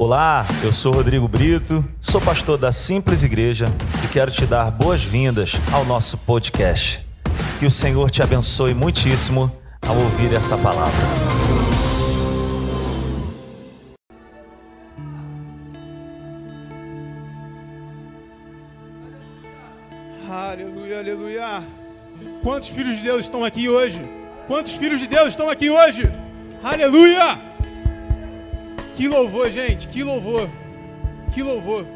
Olá, eu sou Rodrigo Brito, sou pastor da Simples Igreja e quero te dar boas-vindas ao nosso podcast. Que o Senhor te abençoe muitíssimo ao ouvir essa palavra. Aleluia, aleluia. Quantos filhos de Deus estão aqui hoje? Quantos filhos de Deus estão aqui hoje? Aleluia! Que louvor, gente, que louvor. Que louvor.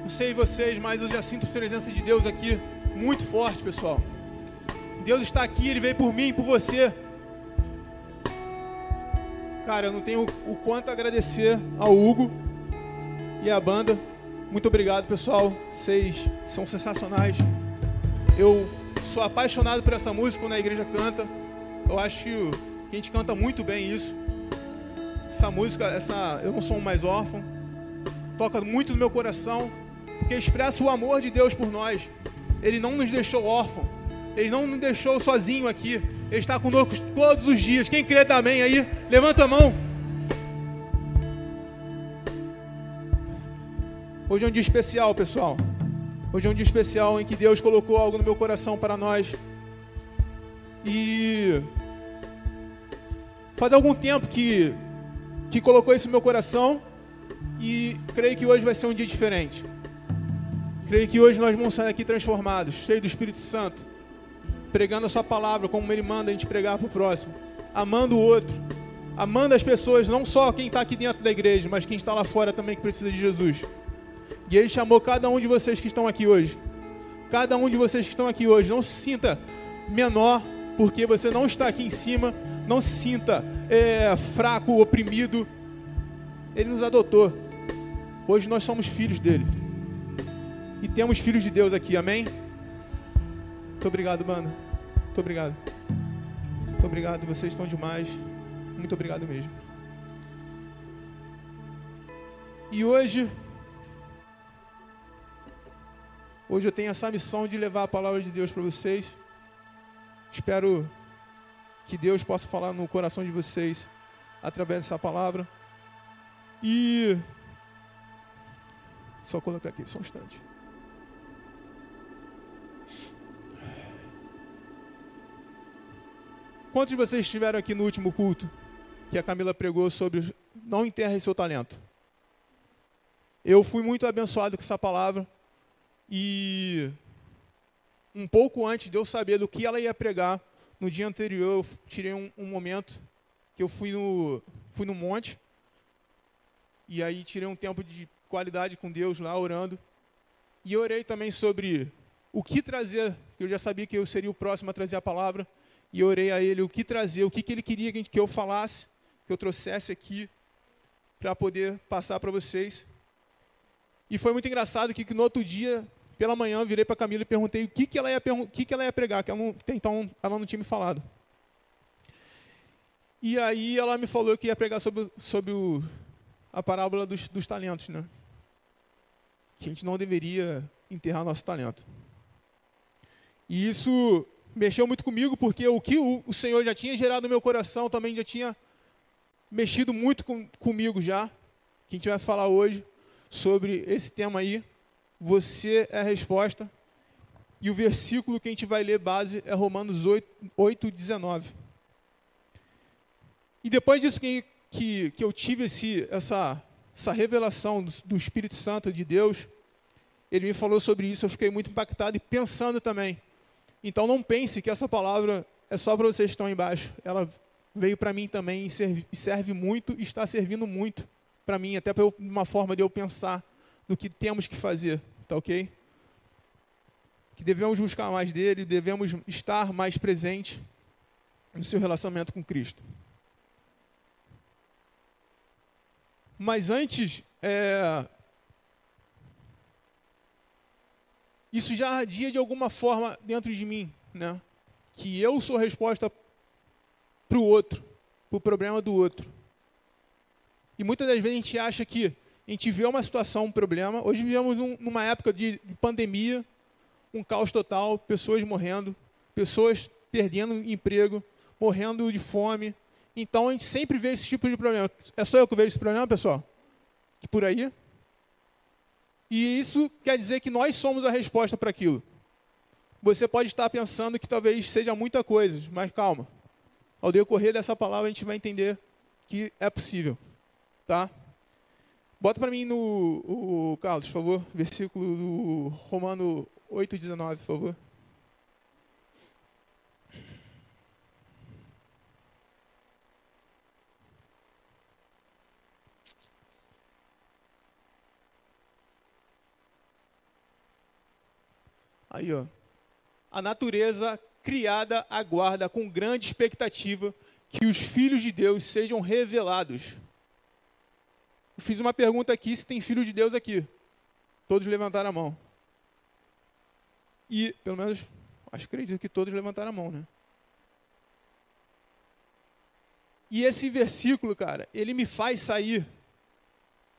Não sei vocês, mas eu já sinto a presença de Deus aqui muito forte, pessoal. Deus está aqui, Ele veio por mim, por você. Cara, eu não tenho o quanto agradecer ao Hugo e à banda. Muito obrigado, pessoal. Vocês são sensacionais. Eu sou apaixonado por essa música quando a igreja canta. Eu acho que a gente canta muito bem isso. Essa música, essa Eu Não Sou Mais Órfão, toca muito no meu coração, porque expressa o amor de Deus por nós. Ele não nos deixou órfão, Ele não nos deixou sozinho aqui. Ele está conosco todos os dias. Quem crê também aí, levanta a mão. Hoje é um dia especial, pessoal. Hoje é um dia especial em que Deus colocou algo no meu coração para nós. E faz algum tempo que que colocou isso no meu coração e creio que hoje vai ser um dia diferente. Creio que hoje nós vamos sair aqui transformados, cheios do Espírito Santo, pregando a Sua palavra como Ele manda a gente pregar para o próximo, amando o outro, amando as pessoas, não só quem está aqui dentro da igreja, mas quem está lá fora também que precisa de Jesus. E Ele chamou cada um de vocês que estão aqui hoje, cada um de vocês que estão aqui hoje, não se sinta menor porque você não está aqui em cima, não se sinta é, fraco, oprimido. Ele nos adotou. Hoje nós somos filhos dele. E temos filhos de Deus aqui, amém? Muito obrigado, mano. Muito obrigado. Muito obrigado, vocês estão demais. Muito obrigado mesmo. E hoje, hoje eu tenho essa missão de levar a palavra de Deus para vocês. Espero que Deus possa falar no coração de vocês através dessa palavra. E só colocar aqui, só um instante. Quantos de vocês estiveram aqui no último culto que a Camila pregou sobre não enterre seu talento? Eu fui muito abençoado com essa palavra e um pouco antes de eu saber do que ela ia pregar, no dia anterior eu tirei um, um, momento que eu fui no, fui no monte. E aí tirei um tempo de qualidade com Deus lá, orando. E orei também sobre o que trazer, eu já sabia que eu seria o próximo a trazer a palavra. E orei a ele o que trazer, o que, que ele queria que eu falasse, que eu trouxesse aqui, para poder passar para vocês. E foi muito engraçado que, que no outro dia pela manhã, virei para a Camila e perguntei o que, que, ela, ia, o que, que ela ia pregar, que ela não, então ela não tinha me falado. E aí ela me falou que ia pregar sobre, sobre o, a parábola dos, dos talentos, né? Que a gente não deveria enterrar nosso talento. E isso mexeu muito comigo, porque o que o, o Senhor já tinha gerado no meu coração também já tinha mexido muito com, comigo já. Que a gente vai falar hoje sobre esse tema aí. Você é a resposta. E o versículo que a gente vai ler base é Romanos 8, 8 19. E depois disso que, que, que eu tive esse, essa, essa revelação do, do Espírito Santo de Deus, ele me falou sobre isso, eu fiquei muito impactado e pensando também. Então não pense que essa palavra é só para vocês que estão embaixo. Ela veio para mim também e serve, serve muito está servindo muito para mim, até para uma forma de eu pensar do que temos que fazer, tá ok? Que devemos buscar mais dele, devemos estar mais presente no seu relacionamento com Cristo. Mas antes, é, isso já ardia de alguma forma dentro de mim, né? Que eu sou resposta para o outro, para o problema do outro. E muitas das vezes a gente acha que a gente vê uma situação, um problema. Hoje vivemos num, numa época de, de pandemia, um caos total, pessoas morrendo, pessoas perdendo emprego, morrendo de fome. Então a gente sempre vê esse tipo de problema. É só eu que vejo esse problema, pessoal? por aí. E isso quer dizer que nós somos a resposta para aquilo. Você pode estar pensando que talvez seja muita coisa, mas calma. Ao decorrer dessa palavra a gente vai entender que é possível, tá? Bota para mim no o, Carlos, por favor, versículo do Romano 8:19, por favor. Aí, ó. A natureza criada aguarda com grande expectativa que os filhos de Deus sejam revelados. Fiz uma pergunta aqui se tem filho de Deus aqui. Todos levantaram a mão. E, pelo menos, acho que acredito que todos levantaram a mão, né? E esse versículo, cara, ele me faz sair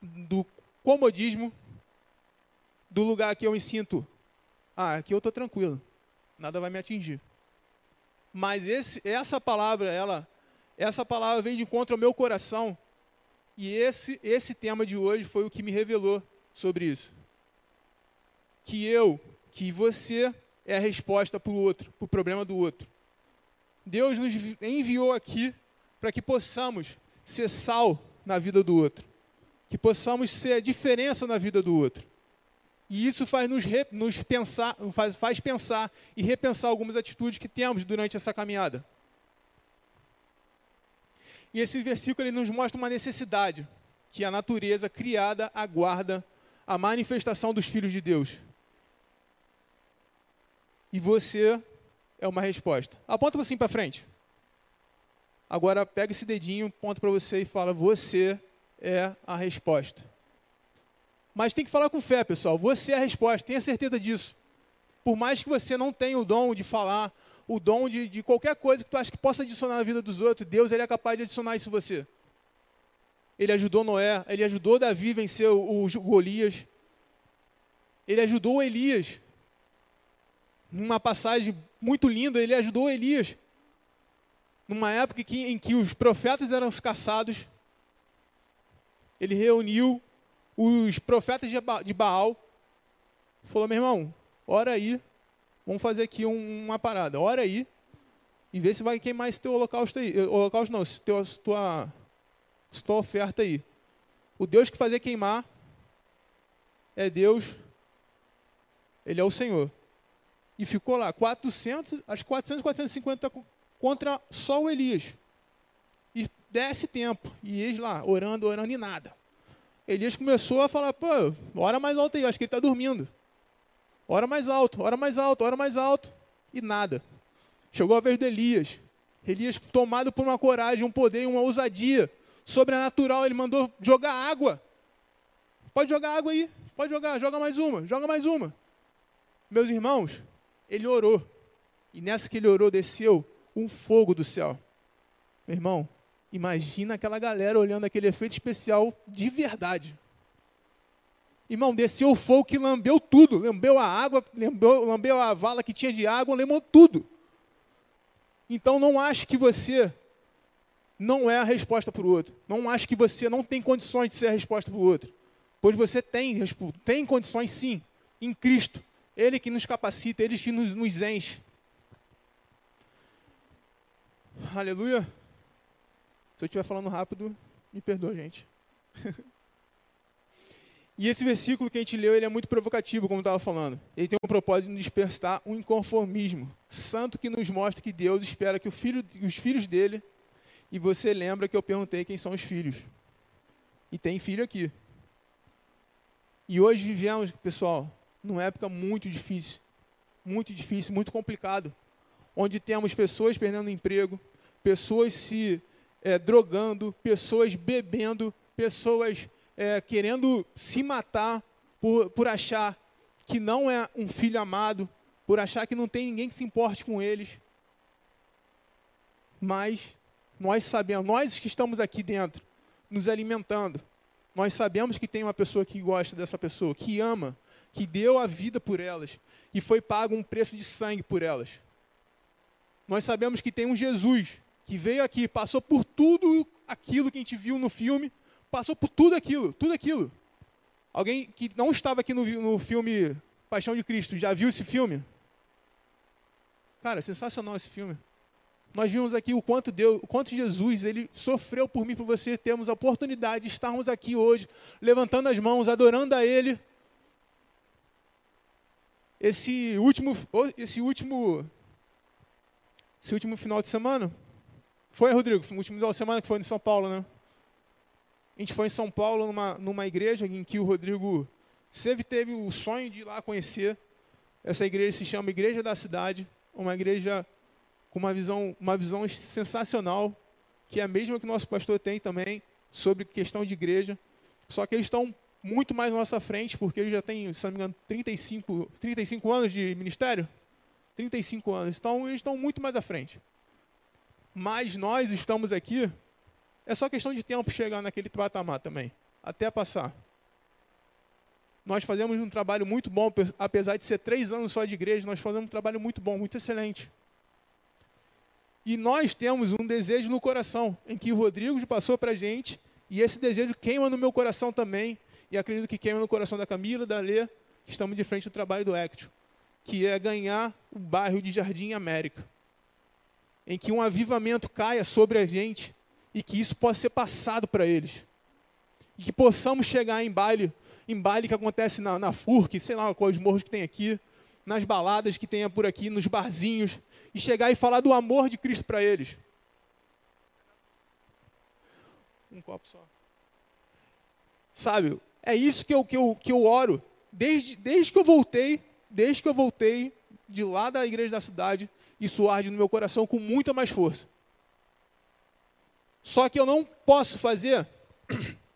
do comodismo, do lugar que eu me sinto ah, aqui eu estou tranquilo, nada vai me atingir. Mas esse, essa palavra, ela, essa palavra vem de encontro ao meu coração. E esse, esse tema de hoje foi o que me revelou sobre isso. Que eu, que você é a resposta para o outro, para o problema do outro. Deus nos enviou aqui para que possamos ser sal na vida do outro, que possamos ser a diferença na vida do outro. E isso faz nos, re, nos pensar, faz, faz pensar e repensar algumas atitudes que temos durante essa caminhada. E esse versículo ele nos mostra uma necessidade que a natureza criada aguarda a manifestação dos filhos de Deus. E você é uma resposta. Aponta assim para frente. Agora pega esse dedinho, ponta para você e fala: Você é a resposta. Mas tem que falar com fé, pessoal. Você é a resposta, tenha certeza disso. Por mais que você não tenha o dom de falar, o dom de, de qualquer coisa que tu acha que possa adicionar na vida dos outros, Deus ele é capaz de adicionar isso em você. Ele ajudou Noé, ele ajudou Davi a vencer o, o Golias. Ele ajudou Elias. Numa passagem muito linda, ele ajudou Elias. Numa época que, em que os profetas eram caçados, ele reuniu os profetas de Baal falou, meu irmão, ora aí, vamos fazer aqui um, uma parada, ora aí, e vê se vai queimar esse teu holocausto aí. Holocausto não, teu, tua, tua oferta aí. O Deus que fazer queimar é Deus, Ele é o Senhor. E ficou lá 400, acho 400, 450 contra só o Elias. E desce tempo. E eles lá, orando, orando e nada. Elias começou a falar, pô, ora mais alto aí, acho que ele está dormindo. Ora mais alto, ora mais alto, ora mais alto. E nada. Chegou a vez de Elias. Elias, tomado por uma coragem, um poder uma ousadia sobrenatural, ele mandou jogar água. Pode jogar água aí, pode jogar, joga mais uma, joga mais uma. Meus irmãos, ele orou. E nessa que ele orou, desceu um fogo do céu. Meu irmão, Imagina aquela galera olhando aquele efeito especial de verdade. Irmão, desceu o fogo que lambeu tudo. Lambeu a água, lambeu, lambeu a vala que tinha de água, lambeu tudo. Então não ache que você não é a resposta para o outro. Não ache que você não tem condições de ser a resposta para o outro. Pois você tem, tem condições sim, em Cristo. Ele que nos capacita, Ele que nos, nos enche. Aleluia. Se eu estiver falando rápido, me perdoa, gente. e esse versículo que a gente leu, ele é muito provocativo, como eu estava falando. Ele tem o propósito de despertar um inconformismo santo que nos mostra que Deus espera que filho, os filhos dele, e você lembra que eu perguntei quem são os filhos. E tem filho aqui. E hoje vivemos, pessoal, numa época muito difícil. Muito difícil, muito complicado. Onde temos pessoas perdendo emprego, pessoas se é, drogando, pessoas bebendo, pessoas é, querendo se matar por, por achar que não é um filho amado, por achar que não tem ninguém que se importe com eles. Mas nós sabemos, nós que estamos aqui dentro, nos alimentando, nós sabemos que tem uma pessoa que gosta dessa pessoa, que ama, que deu a vida por elas e foi pago um preço de sangue por elas. Nós sabemos que tem um Jesus que veio aqui, passou por tudo aquilo que a gente viu no filme, passou por tudo aquilo, tudo aquilo. Alguém que não estava aqui no, no filme Paixão de Cristo, já viu esse filme? Cara, sensacional esse filme. Nós vimos aqui o quanto Deus, o quanto Jesus, ele sofreu por mim, por você, termos a oportunidade de estarmos aqui hoje, levantando as mãos, adorando a Ele. Esse último, esse último, esse último final de semana, foi, Rodrigo? O último final de semana que foi em São Paulo, né? A gente foi em São Paulo, numa, numa igreja em que o Rodrigo sempre teve o sonho de ir lá conhecer. Essa igreja se chama Igreja da Cidade, uma igreja com uma visão, uma visão sensacional, que é a mesma que o nosso pastor tem também, sobre questão de igreja. Só que eles estão muito mais na nossa frente, porque eles já têm, se não me engano, 35, 35 anos de ministério. 35 anos. Então, eles estão muito mais à frente. Mas nós estamos aqui é só questão de tempo chegar naquele patamar também, até passar. Nós fazemos um trabalho muito bom, apesar de ser três anos só de igreja, nós fazemos um trabalho muito bom, muito excelente. E nós temos um desejo no coração, em que o Rodrigo passou para a gente, e esse desejo queima no meu coração também, e acredito que queima no coração da Camila, da Lê, que estamos de frente ao trabalho do Ectio, que é ganhar o bairro de Jardim América. Em que um avivamento caia sobre a gente e que isso possa ser passado para eles. E que possamos chegar em baile, em baile que acontece na, na FURC, sei lá, os morros que tem aqui, nas baladas que tenha por aqui, nos barzinhos, e chegar e falar do amor de Cristo para eles. Um copo só. Sabe, é isso que eu, que eu, que eu oro. Desde, desde que eu voltei, desde que eu voltei de lá da igreja da cidade, isso arde no meu coração com muita mais força. Só que eu não posso fazer.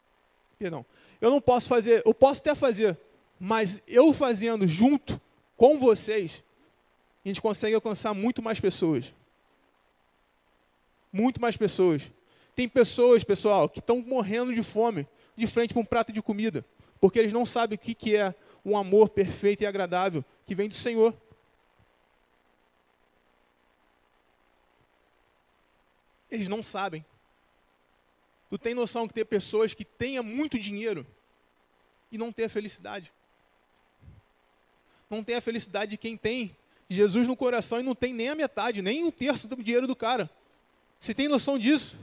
Perdão. Eu não posso fazer. Eu posso até fazer. Mas eu fazendo junto com vocês, a gente consegue alcançar muito mais pessoas. Muito mais pessoas. Tem pessoas, pessoal, que estão morrendo de fome de frente para um prato de comida. Porque eles não sabem o que, que é um amor perfeito e agradável que vem do Senhor. Eles não sabem. Tu tem noção que tem pessoas que tenham muito dinheiro e não tem a felicidade? Não tem a felicidade de quem tem Jesus no coração e não tem nem a metade, nem um terço do dinheiro do cara. Você tem noção disso?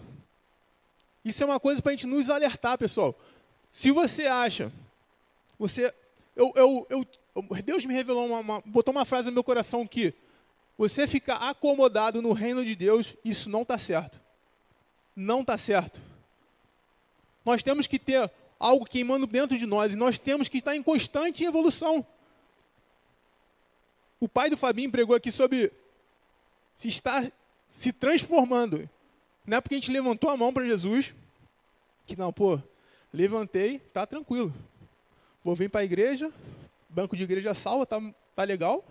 Isso é uma coisa para a gente nos alertar, pessoal. Se você acha, você, eu, eu, eu, Deus me revelou uma, uma, botou uma frase no meu coração que você ficar acomodado no reino de Deus, isso não está certo. Não está certo. Nós temos que ter algo queimando dentro de nós e nós temos que estar em constante evolução. O pai do Fabinho pregou aqui sobre se estar se transformando. Não é porque a gente levantou a mão para Jesus, que não, pô, levantei, tá tranquilo. Vou vir para a igreja, banco de igreja salva, tá, tá legal.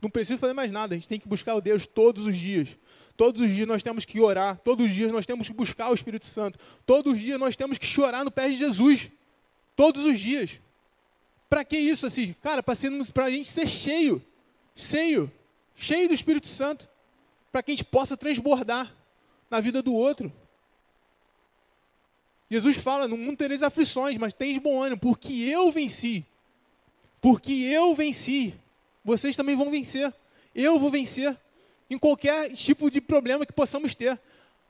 Não preciso fazer mais nada, a gente tem que buscar o Deus todos os dias. Todos os dias nós temos que orar, todos os dias nós temos que buscar o Espírito Santo, todos os dias nós temos que chorar no pé de Jesus. Todos os dias. Para que isso assim? Cara, para a gente ser cheio, cheio, cheio do Espírito Santo, para que a gente possa transbordar na vida do outro. Jesus fala: No mundo tereis aflições, mas tens bom ânimo, porque eu venci. Porque eu venci. Vocês também vão vencer. Eu vou vencer em qualquer tipo de problema que possamos ter.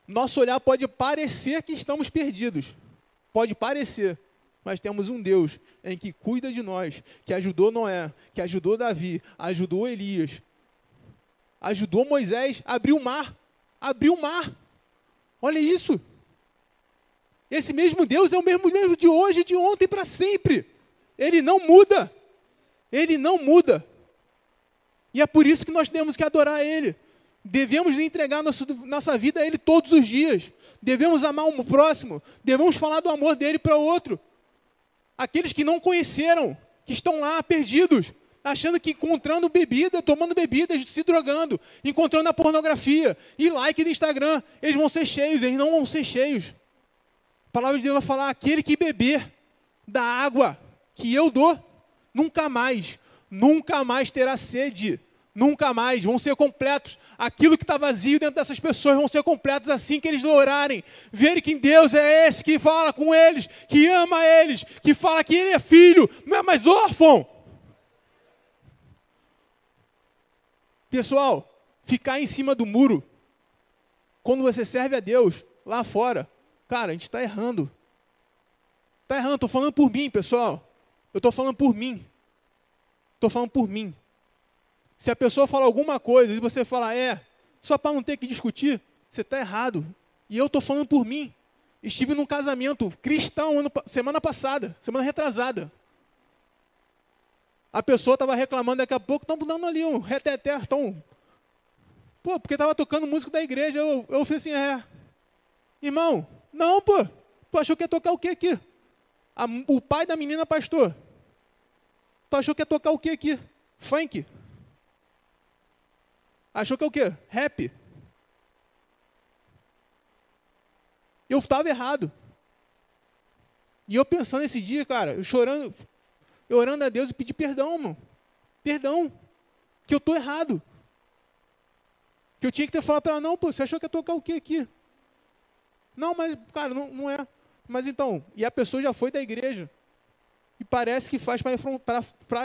Nosso olhar pode parecer que estamos perdidos. Pode parecer. Mas temos um Deus em que cuida de nós, que ajudou Noé, que ajudou Davi, ajudou Elias, ajudou Moisés a abrir o mar. Abriu o mar. Olha isso. Esse mesmo Deus é o mesmo mesmo de hoje, de ontem para sempre. Ele não muda. Ele não muda. E é por isso que nós temos que adorar Ele. Devemos entregar nosso, nossa vida a Ele todos os dias. Devemos amar o próximo. Devemos falar do amor dele para o outro. Aqueles que não conheceram, que estão lá perdidos, achando que encontrando bebida, tomando bebida, se drogando, encontrando a pornografia e like do Instagram, eles vão ser cheios, eles não vão ser cheios. A palavra de Deus vai falar: aquele que beber da água que eu dou, nunca mais, nunca mais terá sede Nunca mais vão ser completos. Aquilo que está vazio dentro dessas pessoas vão ser completos assim que eles orarem. Verem que Deus é esse que fala com eles, que ama eles, que fala que ele é filho, não é mais órfão. Pessoal, ficar em cima do muro, quando você serve a Deus lá fora, cara, a gente está errando. Está errando, estou falando por mim, pessoal. Eu estou falando por mim. Estou falando por mim. Se a pessoa fala alguma coisa e você fala, é, só para não ter que discutir, você está errado. E eu estou falando por mim. Estive num casamento cristão ano, semana passada, semana retrasada. A pessoa estava reclamando, daqui a pouco estão dando ali um reteté, estão. Pô, porque estava tocando música da igreja. Eu, eu falei assim, é. Irmão, não, pô. Tu achou que ia tocar o quê aqui? A, o pai da menina pastor. Tu achou que ia tocar o quê aqui? Funk. Achou que é o quê? Rap. Eu estava errado. E eu pensando esse dia, cara, eu chorando, eu orando a Deus e pedi perdão, mano. Perdão. Que eu estou errado. Que eu tinha que ter falado para ela, não, pô, você achou que ia tocar o quê aqui? Não, mas, cara, não, não é. Mas então, e a pessoa já foi da igreja. E parece que faz para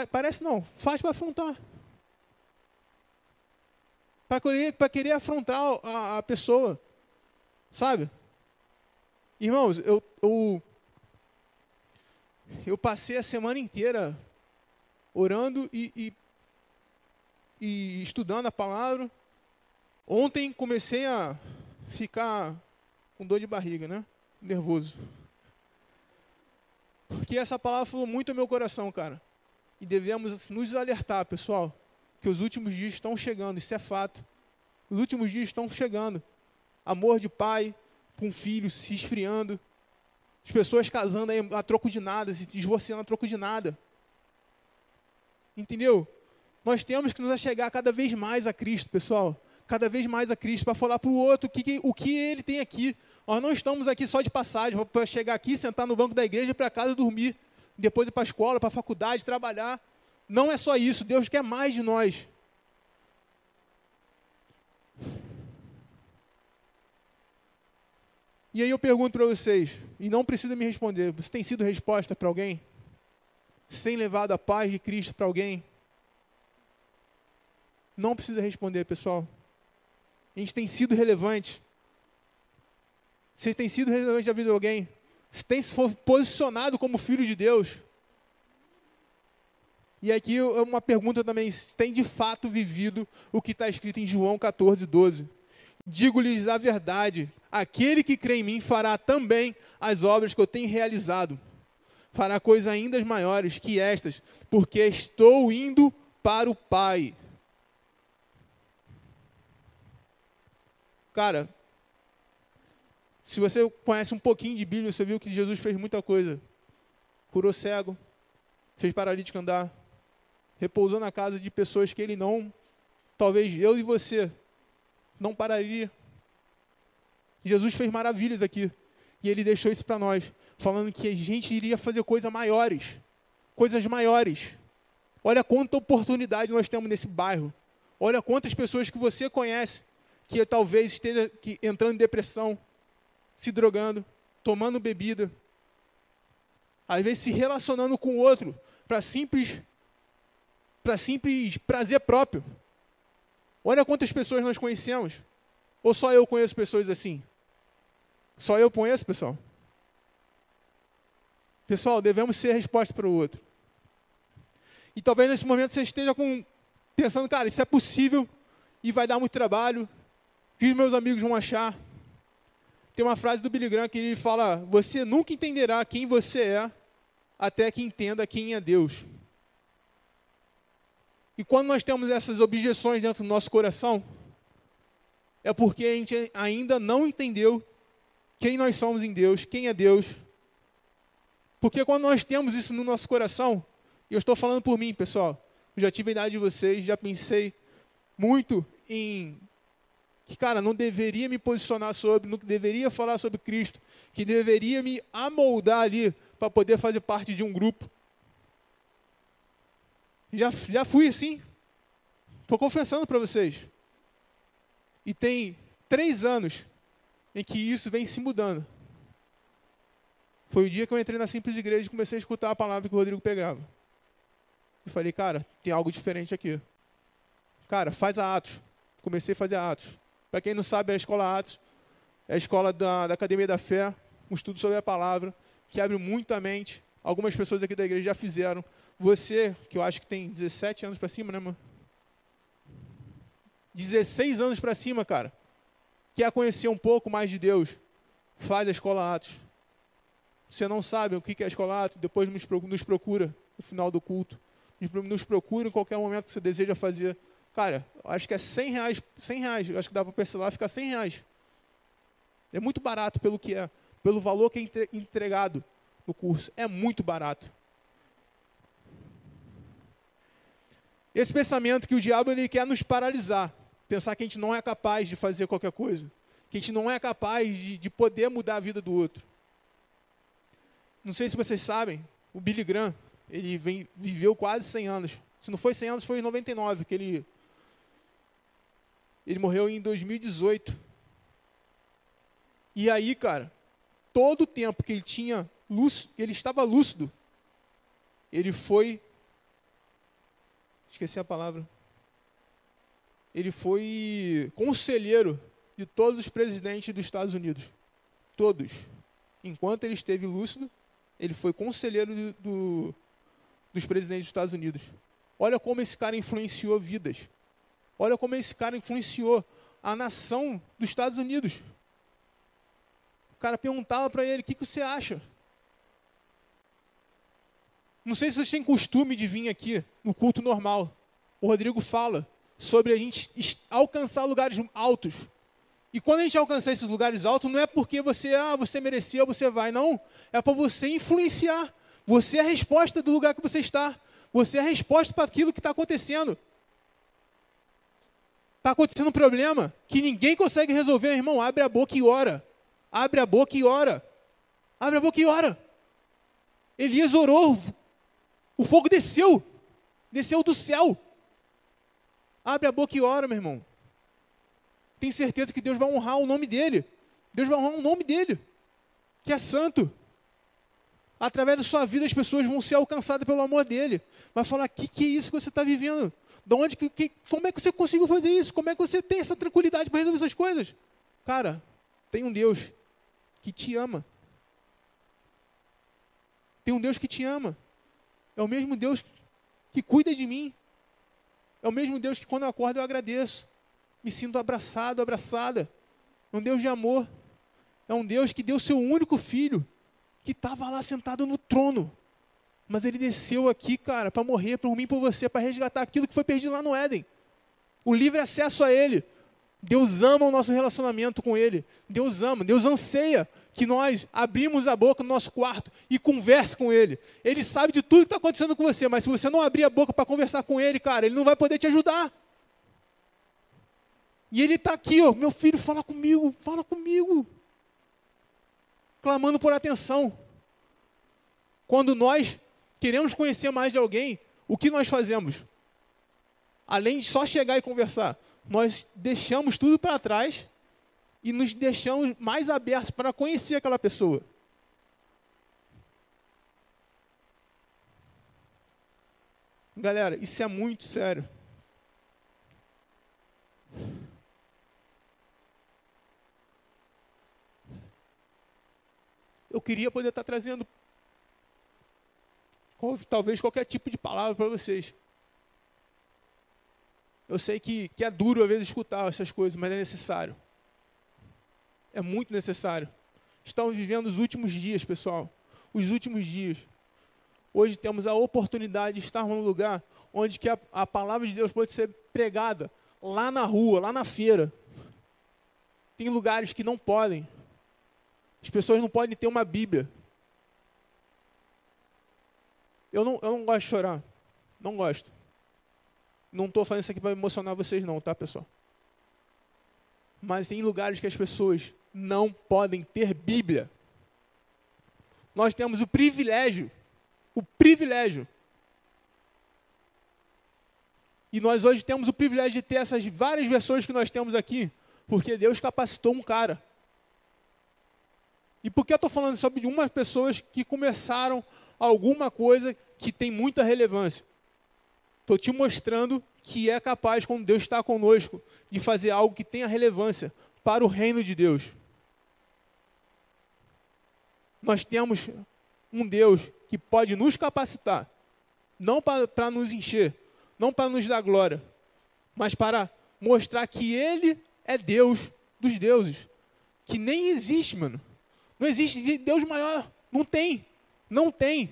Parece não, faz para afrontar. Para querer, querer afrontar a, a pessoa. Sabe? Irmãos, eu, eu, eu passei a semana inteira orando e, e, e estudando a palavra. Ontem comecei a ficar com dor de barriga, né? Nervoso. Porque essa palavra falou muito ao meu coração, cara. E devemos nos alertar, pessoal, que os últimos dias estão chegando, isso é fato. Os últimos dias estão chegando. Amor de pai com filho se esfriando. As pessoas casando a troco de nada, se divorciando a troco de nada. Entendeu? Nós temos que nos achegar cada vez mais a Cristo, pessoal. Cada vez mais a Cristo, para falar para o outro o que, o que ele tem aqui. Nós não estamos aqui só de passagem, para chegar aqui, sentar no banco da igreja para casa dormir. Depois ir para a escola, para a faculdade, trabalhar. Não é só isso, Deus quer mais de nós. E aí eu pergunto para vocês, e não precisa me responder, você tem sido resposta para alguém? Você tem levado a paz de Cristo para alguém? Não precisa responder, pessoal. A gente tem sido relevante. Você tem sido relevante na vida de alguém? Você tem se posicionado como filho de Deus? E aqui é uma pergunta também: tem de fato vivido o que está escrito em João 14, 12? Digo-lhes a verdade: aquele que crê em mim fará também as obras que eu tenho realizado. Fará coisas ainda maiores que estas, porque estou indo para o Pai. Cara, se você conhece um pouquinho de Bíblia, você viu que Jesus fez muita coisa. Curou cego, fez paralítico andar, repousou na casa de pessoas que ele não, talvez eu e você, não pararia. Jesus fez maravilhas aqui. E ele deixou isso para nós, falando que a gente iria fazer coisas maiores. Coisas maiores. Olha quanta oportunidade nós temos nesse bairro. Olha quantas pessoas que você conhece que talvez esteja entrando em depressão, se drogando, tomando bebida, às vezes se relacionando com o outro para simples para simples prazer próprio. Olha quantas pessoas nós conhecemos. Ou só eu conheço pessoas assim? Só eu conheço, pessoal? Pessoal, devemos ser resposta para o outro. E talvez nesse momento você esteja com, pensando, cara, isso é possível e vai dar muito trabalho. O que meus amigos vão achar? Tem uma frase do Billy Graham que ele fala: Você nunca entenderá quem você é até que entenda quem é Deus. E quando nós temos essas objeções dentro do nosso coração, é porque a gente ainda não entendeu quem nós somos em Deus, quem é Deus. Porque quando nós temos isso no nosso coração, e eu estou falando por mim, pessoal, eu já tive a idade de vocês, já pensei muito em que, cara, não deveria me posicionar sobre, não deveria falar sobre Cristo, que deveria me amoldar ali para poder fazer parte de um grupo. Já, já fui assim. Estou confessando para vocês. E tem três anos em que isso vem se mudando. Foi o dia que eu entrei na simples igreja e comecei a escutar a palavra que o Rodrigo pregava. E falei, cara, tem algo diferente aqui. Cara, faz a Atos. Comecei a fazer a Atos. Para quem não sabe, a escola Atos é a escola da, da Academia da Fé, um estudo sobre a palavra, que abre muito a mente. Algumas pessoas aqui da igreja já fizeram. Você, que eu acho que tem 17 anos para cima, né, mano? 16 anos para cima, cara. Quer conhecer um pouco mais de Deus? Faz a escola Atos. Você não sabe o que é a escola Atos? Depois nos procura no final do culto. Nos procura em qualquer momento que você deseja fazer. Cara, acho que é 100 reais. 100 reais. Acho que dá para parcelar, fica 100 reais. É muito barato pelo que é. Pelo valor que é entregado no curso. É muito barato. Esse pensamento que o diabo ele quer nos paralisar. Pensar que a gente não é capaz de fazer qualquer coisa. Que a gente não é capaz de, de poder mudar a vida do outro. Não sei se vocês sabem, o Billy Graham, ele vem, viveu quase 100 anos. Se não foi 100 anos, foi em 99 que ele ele morreu em 2018. E aí, cara, todo o tempo que ele tinha lúcido, ele estava lúcido, ele foi esqueci a palavra. Ele foi conselheiro de todos os presidentes dos Estados Unidos. Todos. Enquanto ele esteve lúcido, ele foi conselheiro do, do, dos presidentes dos Estados Unidos. Olha como esse cara influenciou vidas. Olha como esse cara influenciou a nação dos Estados Unidos. O cara perguntava para ele: o que, que você acha? Não sei se vocês têm costume de vir aqui no culto normal. O Rodrigo fala sobre a gente alcançar lugares altos. E quando a gente alcançar esses lugares altos, não é porque você, ah, você mereceu, você vai, não. É para você influenciar. Você é a resposta do lugar que você está. Você é a resposta para aquilo que está acontecendo. Está acontecendo um problema que ninguém consegue resolver, irmão. Abre a boca e ora. Abre a boca e ora. Abre a boca e ora. Elias orou. O fogo desceu. Desceu do céu. Abre a boca e ora, meu irmão. Tem certeza que Deus vai honrar o nome dele. Deus vai honrar o nome dele, que é santo. Através da sua vida, as pessoas vão ser alcançadas pelo amor dele. Vai falar: que que é isso que você está vivendo? De onde que, que, como é que você conseguiu fazer isso? Como é que você tem essa tranquilidade para resolver essas coisas? Cara, tem um Deus que te ama. Tem um Deus que te ama. É o mesmo Deus que cuida de mim. É o mesmo Deus que quando eu acordo eu agradeço. Me sinto abraçado, abraçada. É um Deus de amor. É um Deus que deu seu único filho que estava lá sentado no trono. Mas ele desceu aqui, cara, para morrer por mim, por você, para resgatar aquilo que foi perdido lá no Éden. O livre acesso a ele. Deus ama o nosso relacionamento com ele. Deus ama, Deus anseia que nós abrimos a boca no nosso quarto e converse com ele. Ele sabe de tudo que está acontecendo com você, mas se você não abrir a boca para conversar com ele, cara, ele não vai poder te ajudar. E ele está aqui, ó, meu filho, fala comigo, fala comigo clamando por atenção. Quando nós queremos conhecer mais de alguém, o que nós fazemos? Além de só chegar e conversar, nós deixamos tudo para trás e nos deixamos mais abertos para conhecer aquela pessoa. Galera, isso é muito sério. eu queria poder estar trazendo talvez qualquer tipo de palavra para vocês. Eu sei que, que é duro às vezes escutar essas coisas, mas é necessário. É muito necessário. Estamos vivendo os últimos dias, pessoal. Os últimos dias. Hoje temos a oportunidade de estar num lugar onde que a, a palavra de Deus pode ser pregada lá na rua, lá na feira. Tem lugares que não podem. As pessoas não podem ter uma Bíblia. Eu não, eu não gosto de chorar. Não gosto. Não estou fazendo isso aqui para emocionar vocês, não, tá, pessoal? Mas tem lugares que as pessoas não podem ter Bíblia. Nós temos o privilégio, o privilégio. E nós hoje temos o privilégio de ter essas várias versões que nós temos aqui, porque Deus capacitou um cara. E por que eu estou falando sobre umas pessoas que começaram alguma coisa que tem muita relevância? Estou te mostrando que é capaz, quando Deus está conosco, de fazer algo que tenha relevância para o reino de Deus. Nós temos um Deus que pode nos capacitar, não para nos encher, não para nos dar glória, mas para mostrar que Ele é Deus dos deuses. Que nem existe, mano. Não existe Deus maior. Não tem. Não tem.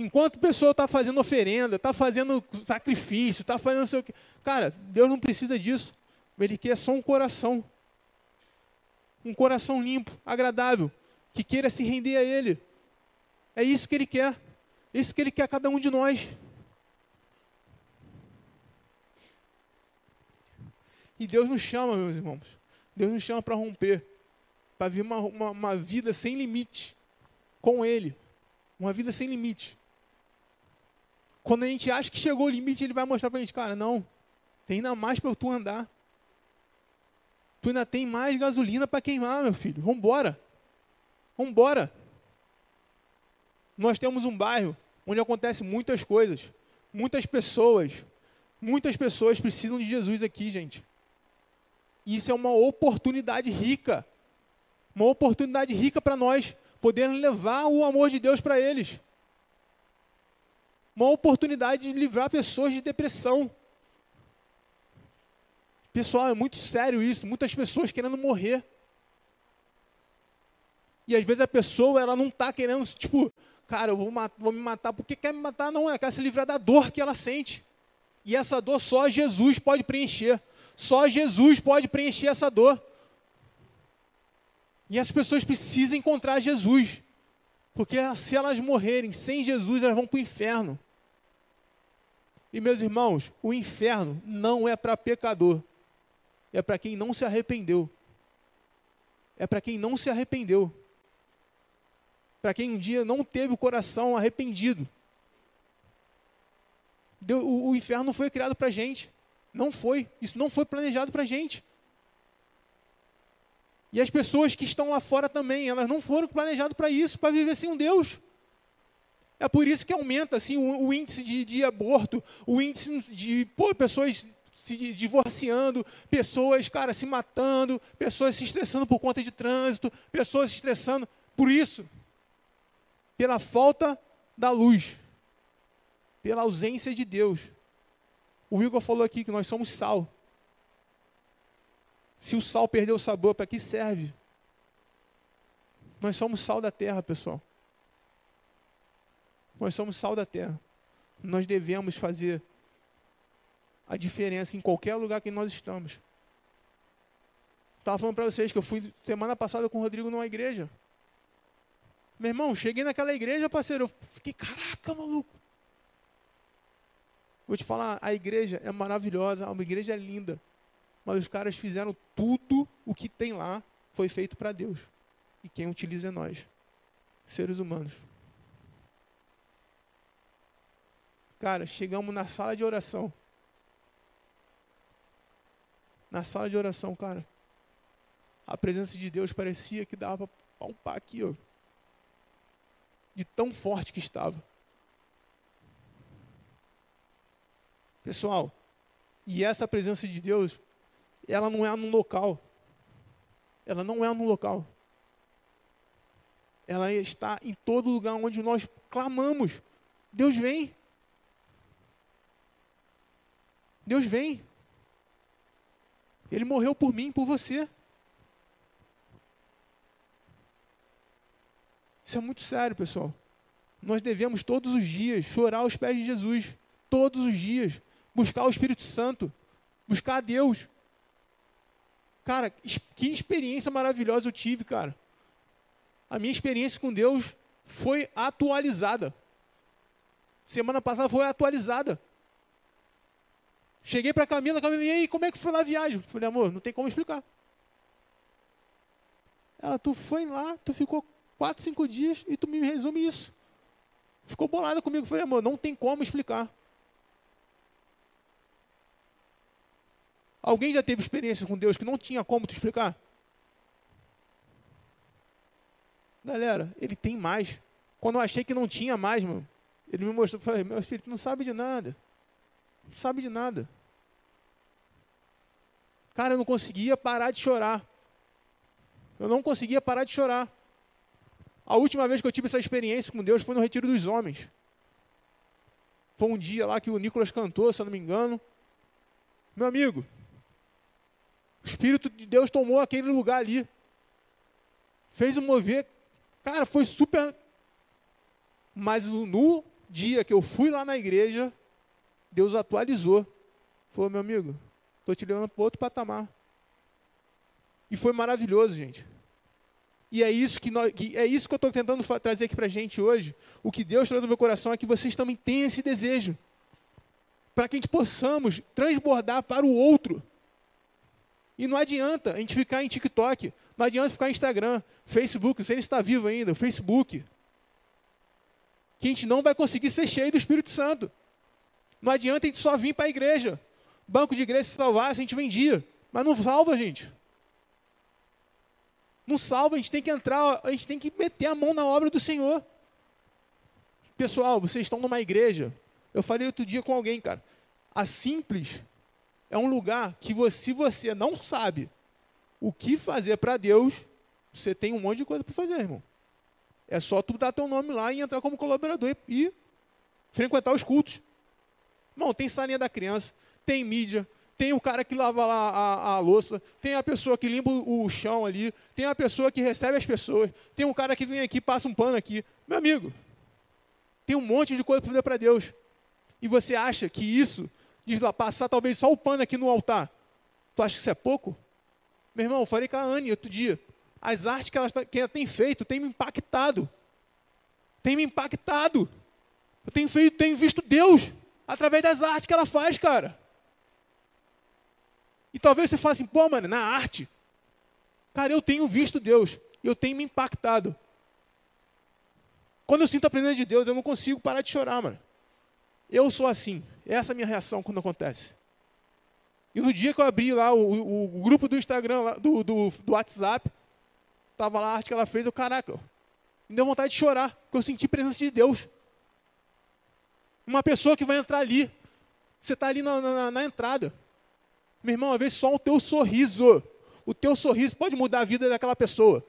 Enquanto pessoa está fazendo oferenda, está fazendo sacrifício, está fazendo seu Cara, Deus não precisa disso. Ele quer só um coração. Um coração limpo, agradável, que queira se render a Ele. É isso que Ele quer. É isso que Ele quer a cada um de nós. E Deus nos chama, meus irmãos. Deus nos chama para romper, para viver uma, uma, uma, vida sem limite com Ele. Uma vida sem limite. Quando a gente acha que chegou o limite, Ele vai mostrar para a gente, cara, não, tem ainda mais para tu andar. Tu ainda tem mais gasolina para queimar, meu filho. Vambora. Vambora. Nós temos um bairro onde acontecem muitas coisas. Muitas pessoas. Muitas pessoas precisam de Jesus aqui, gente. Isso é uma oportunidade rica. Uma oportunidade rica para nós podermos levar o amor de Deus para eles. Uma oportunidade de livrar pessoas de depressão. Pessoal, é muito sério isso. Muitas pessoas querendo morrer. E às vezes a pessoa ela não está querendo, tipo, cara, eu vou, vou, me matar. Por que quer me matar? Não, é quer se livrar da dor que ela sente. E essa dor só Jesus pode preencher. Só Jesus pode preencher essa dor. E as pessoas precisam encontrar Jesus. Porque se elas morrerem sem Jesus, elas vão para o inferno. E meus irmãos, o inferno não é para pecador. É para quem não se arrependeu. É para quem não se arrependeu. Para quem um dia não teve o coração arrependido. o, inferno não foi criado para a gente. Não foi. Isso não foi planejado para a gente. E as pessoas que estão lá fora também, elas não foram planejadas para isso, para viver sem um Deus. É por isso que aumenta assim, o, o índice de, de, aborto, o índice de pô, pessoas se divorciando, pessoas, cara, se matando, pessoas se estressando por conta de trânsito, pessoas se estressando por isso. Pela falta da luz, pela ausência de Deus. O Igor falou aqui que nós somos sal. Se o sal perdeu o sabor, para que serve? Nós somos sal da terra, pessoal. Nós somos sal da terra. Nós devemos fazer a diferença em qualquer lugar que nós estamos. Estava falando para vocês que eu fui semana passada com o Rodrigo numa igreja. Meu irmão, cheguei naquela igreja, parceiro, eu fiquei, caraca, maluco. Vou te falar, a igreja é maravilhosa, uma igreja é linda. Mas os caras fizeram tudo o que tem lá, foi feito para Deus. E quem utiliza é nós, seres humanos. Cara, chegamos na sala de oração. Na sala de oração, cara. A presença de Deus parecia que dava para palpar aqui, ó. De tão forte que estava. Pessoal, e essa presença de Deus, ela não é num local. Ela não é num local. Ela está em todo lugar onde nós clamamos. Deus vem. Deus vem. Ele morreu por mim, por você. Isso é muito sério, pessoal. Nós devemos todos os dias chorar aos pés de Jesus. Todos os dias buscar o Espírito Santo, buscar a Deus. Cara, que experiência maravilhosa eu tive, cara. A minha experiência com Deus foi atualizada. Semana passada foi atualizada. Cheguei para Camila, Camila, e aí, como é que foi lá a viagem? Falei, amor, não tem como explicar. Ela, tu foi lá, tu ficou quatro, cinco dias e tu me resume isso. Ficou bolada comigo. Falei, amor, não tem como explicar. Alguém já teve experiência com Deus que não tinha como te explicar? Galera, ele tem mais. Quando eu achei que não tinha mais, mano, ele me mostrou, falei, meu filho, tu não sabe de nada. Não sabe de nada. Cara, eu não conseguia parar de chorar. Eu não conseguia parar de chorar. A última vez que eu tive essa experiência com Deus foi no Retiro dos Homens. Foi um dia lá que o Nicolas cantou, se eu não me engano. Meu amigo, o Espírito de Deus tomou aquele lugar ali. Fez o mover. Cara, foi super. Mas no dia que eu fui lá na igreja, Deus atualizou. Falou, meu amigo, estou te levando para outro patamar. E foi maravilhoso, gente. E é isso que, nós, que é isso que eu estou tentando trazer aqui para a gente hoje. O que Deus traz no meu coração é que vocês também tenham esse desejo. Para que a gente possamos transbordar para o outro. E não adianta a gente ficar em TikTok, não adianta ficar em Instagram, Facebook, se ele está vivo ainda, Facebook. Que a gente não vai conseguir ser cheio do Espírito Santo. Não adianta a gente só vir para a igreja. Banco de igreja se salvasse, a gente vendia. Mas não salva, gente. Não salva, a gente tem que entrar, a gente tem que meter a mão na obra do Senhor. Pessoal, vocês estão numa igreja. Eu falei outro dia com alguém, cara. A simples é um lugar que você, se você não sabe o que fazer para Deus, você tem um monte de coisa para fazer, irmão. É só tu dar teu nome lá e entrar como colaborador e, e frequentar os cultos. Irmão, tem salinha da criança, tem mídia, tem o cara que lava lá a, a, louça, tem a pessoa que limpa o, o chão ali, tem a pessoa que recebe as pessoas, tem um cara que vem aqui passa um pano aqui. Meu amigo, tem um monte de coisa para fazer para Deus. E você acha que isso, de lá, passar talvez só o pano aqui no altar, tu acha que isso é pouco? Meu irmão, eu falei com a Anne outro dia. As artes que ela, que ela tem feito tem me impactado. Tem me impactado. Eu tenho, feito, tenho visto Deus através das artes que ela faz, cara. E talvez você fale assim, pô, mano, na arte. Cara, eu tenho visto Deus. Eu tenho me impactado. Quando eu sinto a presença de Deus, eu não consigo parar de chorar, mano. Eu sou assim. Essa é a minha reação quando acontece. E no dia que eu abri lá o, o, o grupo do Instagram, do, do, do, WhatsApp, tava lá a arte que ela fez, eu, caraca, me deu vontade de chorar, porque eu senti presença de Deus. Uma pessoa que vai entrar ali, você está ali na, na, na entrada. Meu irmão, às vezes só o teu sorriso, o teu sorriso pode mudar a vida daquela pessoa.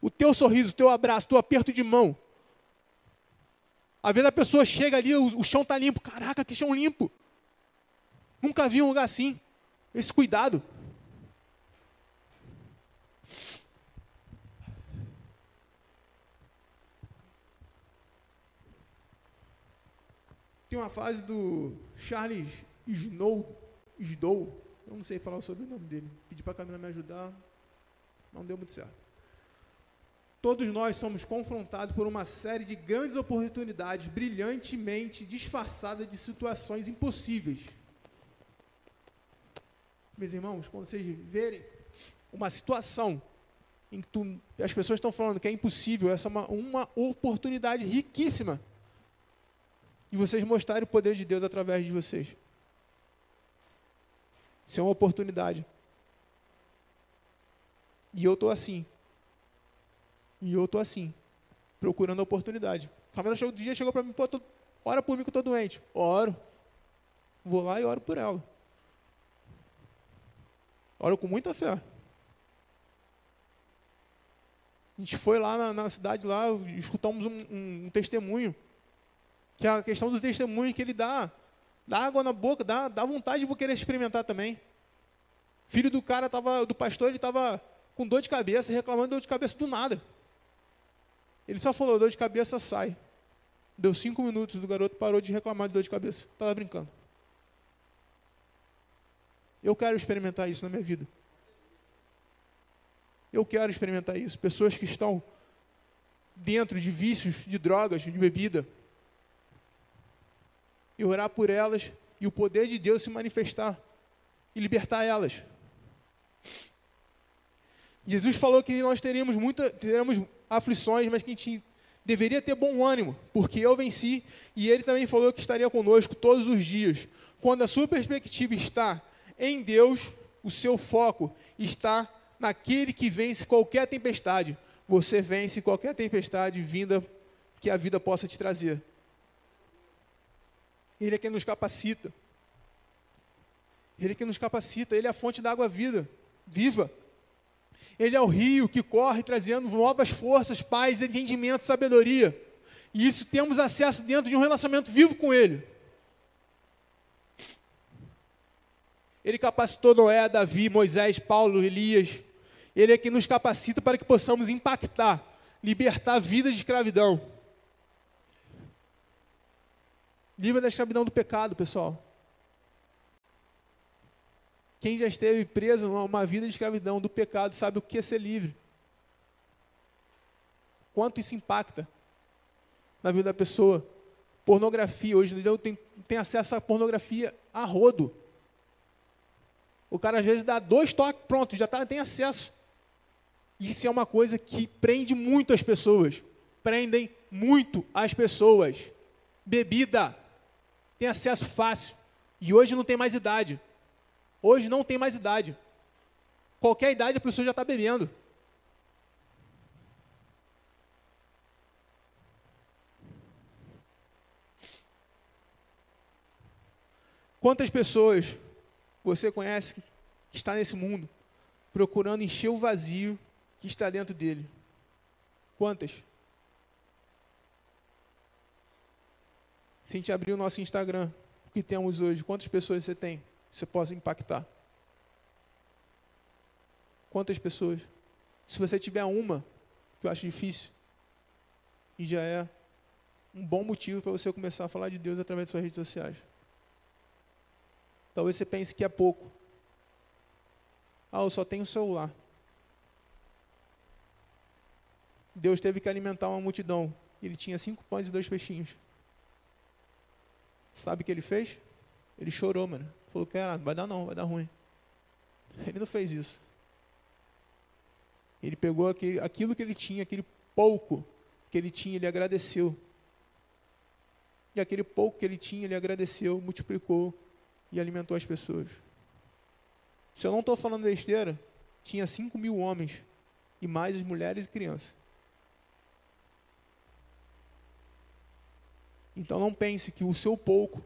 O teu sorriso, o teu abraço, o teu aperto de mão. Às vezes a pessoa chega ali, o, o chão está limpo. Caraca, que chão limpo. Nunca vi um lugar assim. Esse cuidado. Tem uma fase do Charles Snow, Snow, eu não sei falar sobre o nome dele. Pedi para a Camila me ajudar, não deu muito certo. Todos nós somos confrontados por uma série de grandes oportunidades brilhantemente disfarçadas de situações impossíveis. Meus irmãos, quando vocês verem uma situação em que tu, as pessoas estão falando que é impossível, essa é uma, uma oportunidade riquíssima de vocês mostrarem o poder de Deus através de vocês. Isso é uma oportunidade. E eu estou assim. E eu estou assim, procurando a oportunidade. A Camila chegou, dia chegou para mim, pô, tô, ora por mim que eu estou doente. Oro. Vou lá e oro por ela. Oro com muita fé. A gente foi lá na, na cidade, lá, escutamos um, um, um, testemunho. Que é a questão do testemunho que ele dá. Dá água na boca, dá, dá vontade de querer experimentar também. Filho do cara, tava, do pastor, ele estava com dor de cabeça, reclamando de dor de cabeça do nada. Ele só falou, dor de cabeça, sai. Deu cinco minutos, o garoto parou de reclamar de dor de cabeça. Estava brincando. Eu quero experimentar isso na minha vida. Eu quero experimentar isso. Pessoas que estão dentro de vícios, de drogas, de bebida. E orar por elas e o poder de Deus se manifestar e libertar elas. Jesus falou que nós teríamos muita, teremos aflições, mas que a gente deveria ter bom ânimo, porque eu venci e ele também falou que estaria conosco todos os dias. Quando a sua perspectiva está em Deus, o seu foco está naquele que vence qualquer tempestade, você vence qualquer tempestade vinda que a vida possa te trazer. Ele é quem nos capacita. Ele é quem nos capacita, ele é a fonte da água vida, viva. Ele é o rio que corre trazendo novas forças, paz, entendimento, sabedoria. E isso temos acesso dentro de um relacionamento vivo com ele. Ele capacitou Noé, Davi, Moisés, Paulo, Elias. Ele é quem nos capacita para que possamos impactar, libertar a vida de escravidão. Livra da escravidão do pecado, pessoal. Quem já esteve preso a uma vida de escravidão do pecado sabe o que é ser livre. Quanto isso impacta na vida da pessoa. Pornografia, hoje em dia tem, acesso à pornografia a rodo. O cara às vezes dá dois toques, pronto, já tá, tem acesso. Isso é uma coisa que prende muito as pessoas. Prendem muito as pessoas. Bebida. Tem acesso fácil. E hoje não tem mais idade. Hoje não tem mais idade. Qualquer idade a pessoa já está bebendo. Quantas pessoas você conhece que está nesse mundo procurando encher o vazio que está dentro dele? Quantas? Se a gente abrir o nosso Instagram, o que temos hoje, quantas pessoas você tem? Você possa impactar. Quantas pessoas? Se você tiver uma, que eu acho difícil, e já é um bom motivo para você começar a falar de Deus através de suas redes sociais. Talvez você pense que é pouco. Ah, eu só tenho celular. Deus teve que alimentar uma multidão. Ele tinha cinco pães e dois peixinhos. Sabe o que ele fez? Ele chorou, mano. Falou, cara, não vai dar não, vai dar ruim. Ele não fez isso. Ele pegou aquele, aquilo que ele tinha, aquele pouco que ele tinha, ele agradeceu. E aquele pouco que ele tinha, ele agradeceu, multiplicou e alimentou as pessoas. Se eu não estou falando besteira, tinha 5 mil homens e mais as mulheres e crianças. Então não pense que o seu pouco,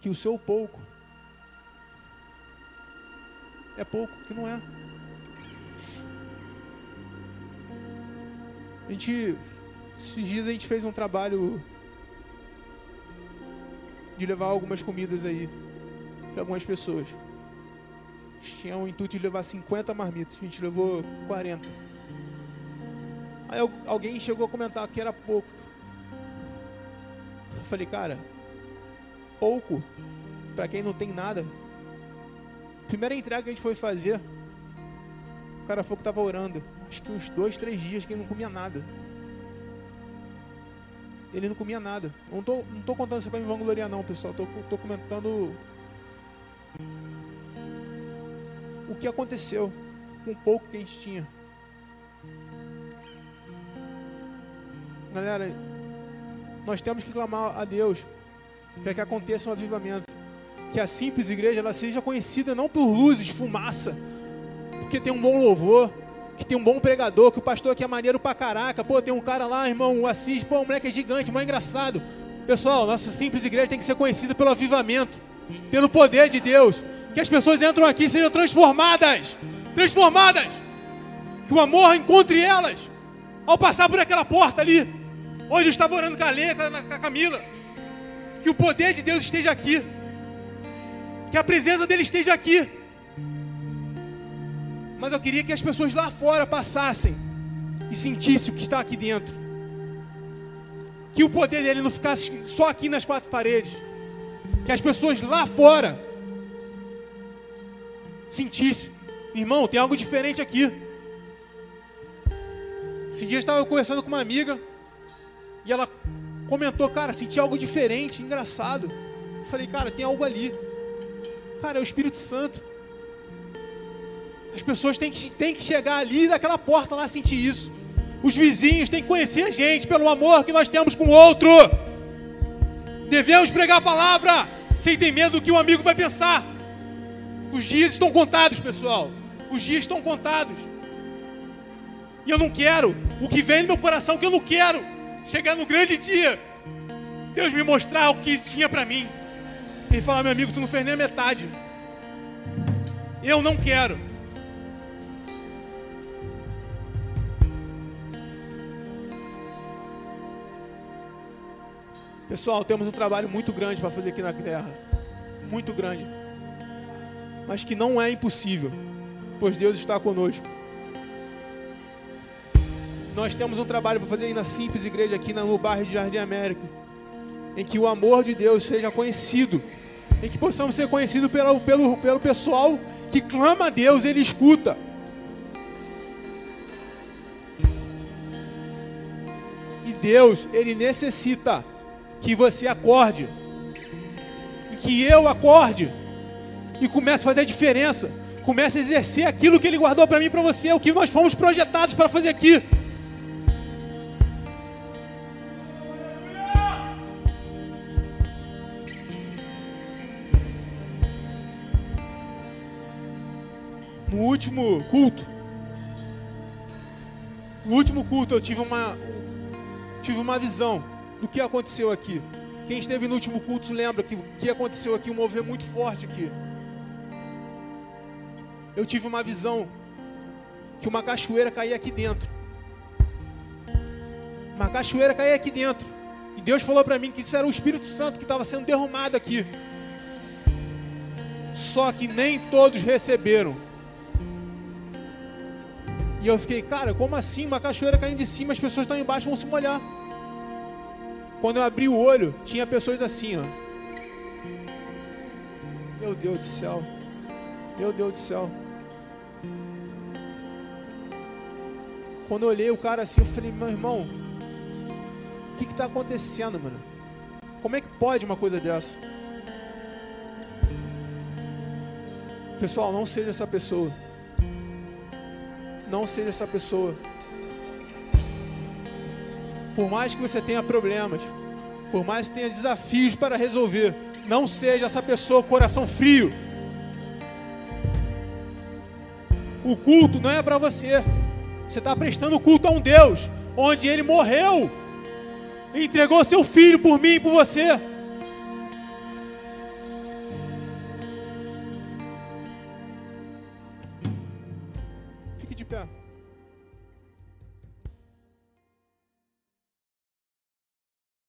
que o seu pouco é pouco, que não é. A gente, esses dias a gente fez um trabalho de levar algumas comidas aí para algumas pessoas. Tinha o intuito de levar 50 marmitas, a gente levou 40. Aí alguém chegou a comentar que era pouco. Eu falei, cara, pouco para quem não tem nada. Primeira entrega que a gente foi fazer, o cara falou que estava orando. Acho que uns dois, três dias que ele não comia nada. Ele não comia nada. Não tô, não tô contando isso para me vangloriar não, pessoal. Tô, tô comentando o que aconteceu com o pouco que a gente tinha. Galera, nós temos que clamar a Deus para que aconteça um avivamento. Que a simples igreja ela seja conhecida não por luzes, fumaça, porque tem um bom louvor, que tem um bom pregador, que o pastor aqui é maneiro pra caraca. Pô, tem um cara lá, irmão, o Assis, pô, o moleque é gigante, é engraçado. Pessoal, nossa simples igreja tem que ser conhecida pelo avivamento, pelo poder de Deus. Que as pessoas entram aqui e sejam transformadas. Transformadas. Que o amor encontre elas ao passar por aquela porta ali. Hoje eu estava orando com a Lê, com a Camila. Que o poder de Deus esteja aqui. Que a presença dele esteja aqui. Mas eu queria que as pessoas lá fora passassem e sentissem o que está aqui dentro. Que o poder dele não ficasse só aqui nas quatro paredes. Que as pessoas lá fora sentissem. Irmão, tem algo diferente aqui. Esse dia eu estava conversando com uma amiga e ela comentou, cara, senti algo diferente, engraçado. Eu falei, cara, tem algo ali. Cara, é o Espírito Santo. As pessoas têm que, têm que chegar ali daquela porta lá sentir isso. Os vizinhos têm que conhecer a gente pelo amor que nós temos com o outro. Devemos pregar a palavra sem ter medo do que o amigo vai pensar. Os dias estão contados, pessoal. Os dias estão contados. E eu não quero. O que vem no meu coração que eu não quero. Chegar no grande dia. Deus me mostrar o que tinha para mim. E falar, meu amigo, tu não fez nem a metade. Eu não quero. Pessoal, temos um trabalho muito grande para fazer aqui na terra. Muito grande. Mas que não é impossível, pois Deus está conosco. Nós temos um trabalho para fazer aí na simples igreja aqui no bairro de Jardim América, em que o amor de Deus seja conhecido, em que possamos ser conhecidos pelo, pelo, pelo pessoal que clama a Deus, ele escuta. E Deus, ele necessita que você acorde, e que eu acorde, e comece a fazer a diferença, comece a exercer aquilo que Ele guardou para mim e para você, o que nós fomos projetados para fazer aqui. Último culto, no último culto eu tive uma tive uma visão do que aconteceu aqui. Quem esteve no último culto lembra que o que aconteceu aqui, um mover muito forte aqui. Eu tive uma visão que uma cachoeira caía aqui dentro. Uma cachoeira caía aqui dentro. E Deus falou para mim que isso era o Espírito Santo que estava sendo derramado aqui. Só que nem todos receberam. E eu fiquei, cara, como assim? Uma cachoeira caindo de cima, as pessoas estão embaixo vão se molhar. Quando eu abri o olho, tinha pessoas assim, ó. Meu Deus do céu. Meu Deus do céu. Quando eu olhei o cara assim, eu falei, meu irmão, o que está acontecendo, mano? Como é que pode uma coisa dessa? Pessoal, não seja essa pessoa. Não seja essa pessoa. Por mais que você tenha problemas, por mais que tenha desafios para resolver, não seja essa pessoa coração frio. O culto não é para você. Você está prestando culto a um Deus, onde Ele morreu, entregou seu filho por mim e por você.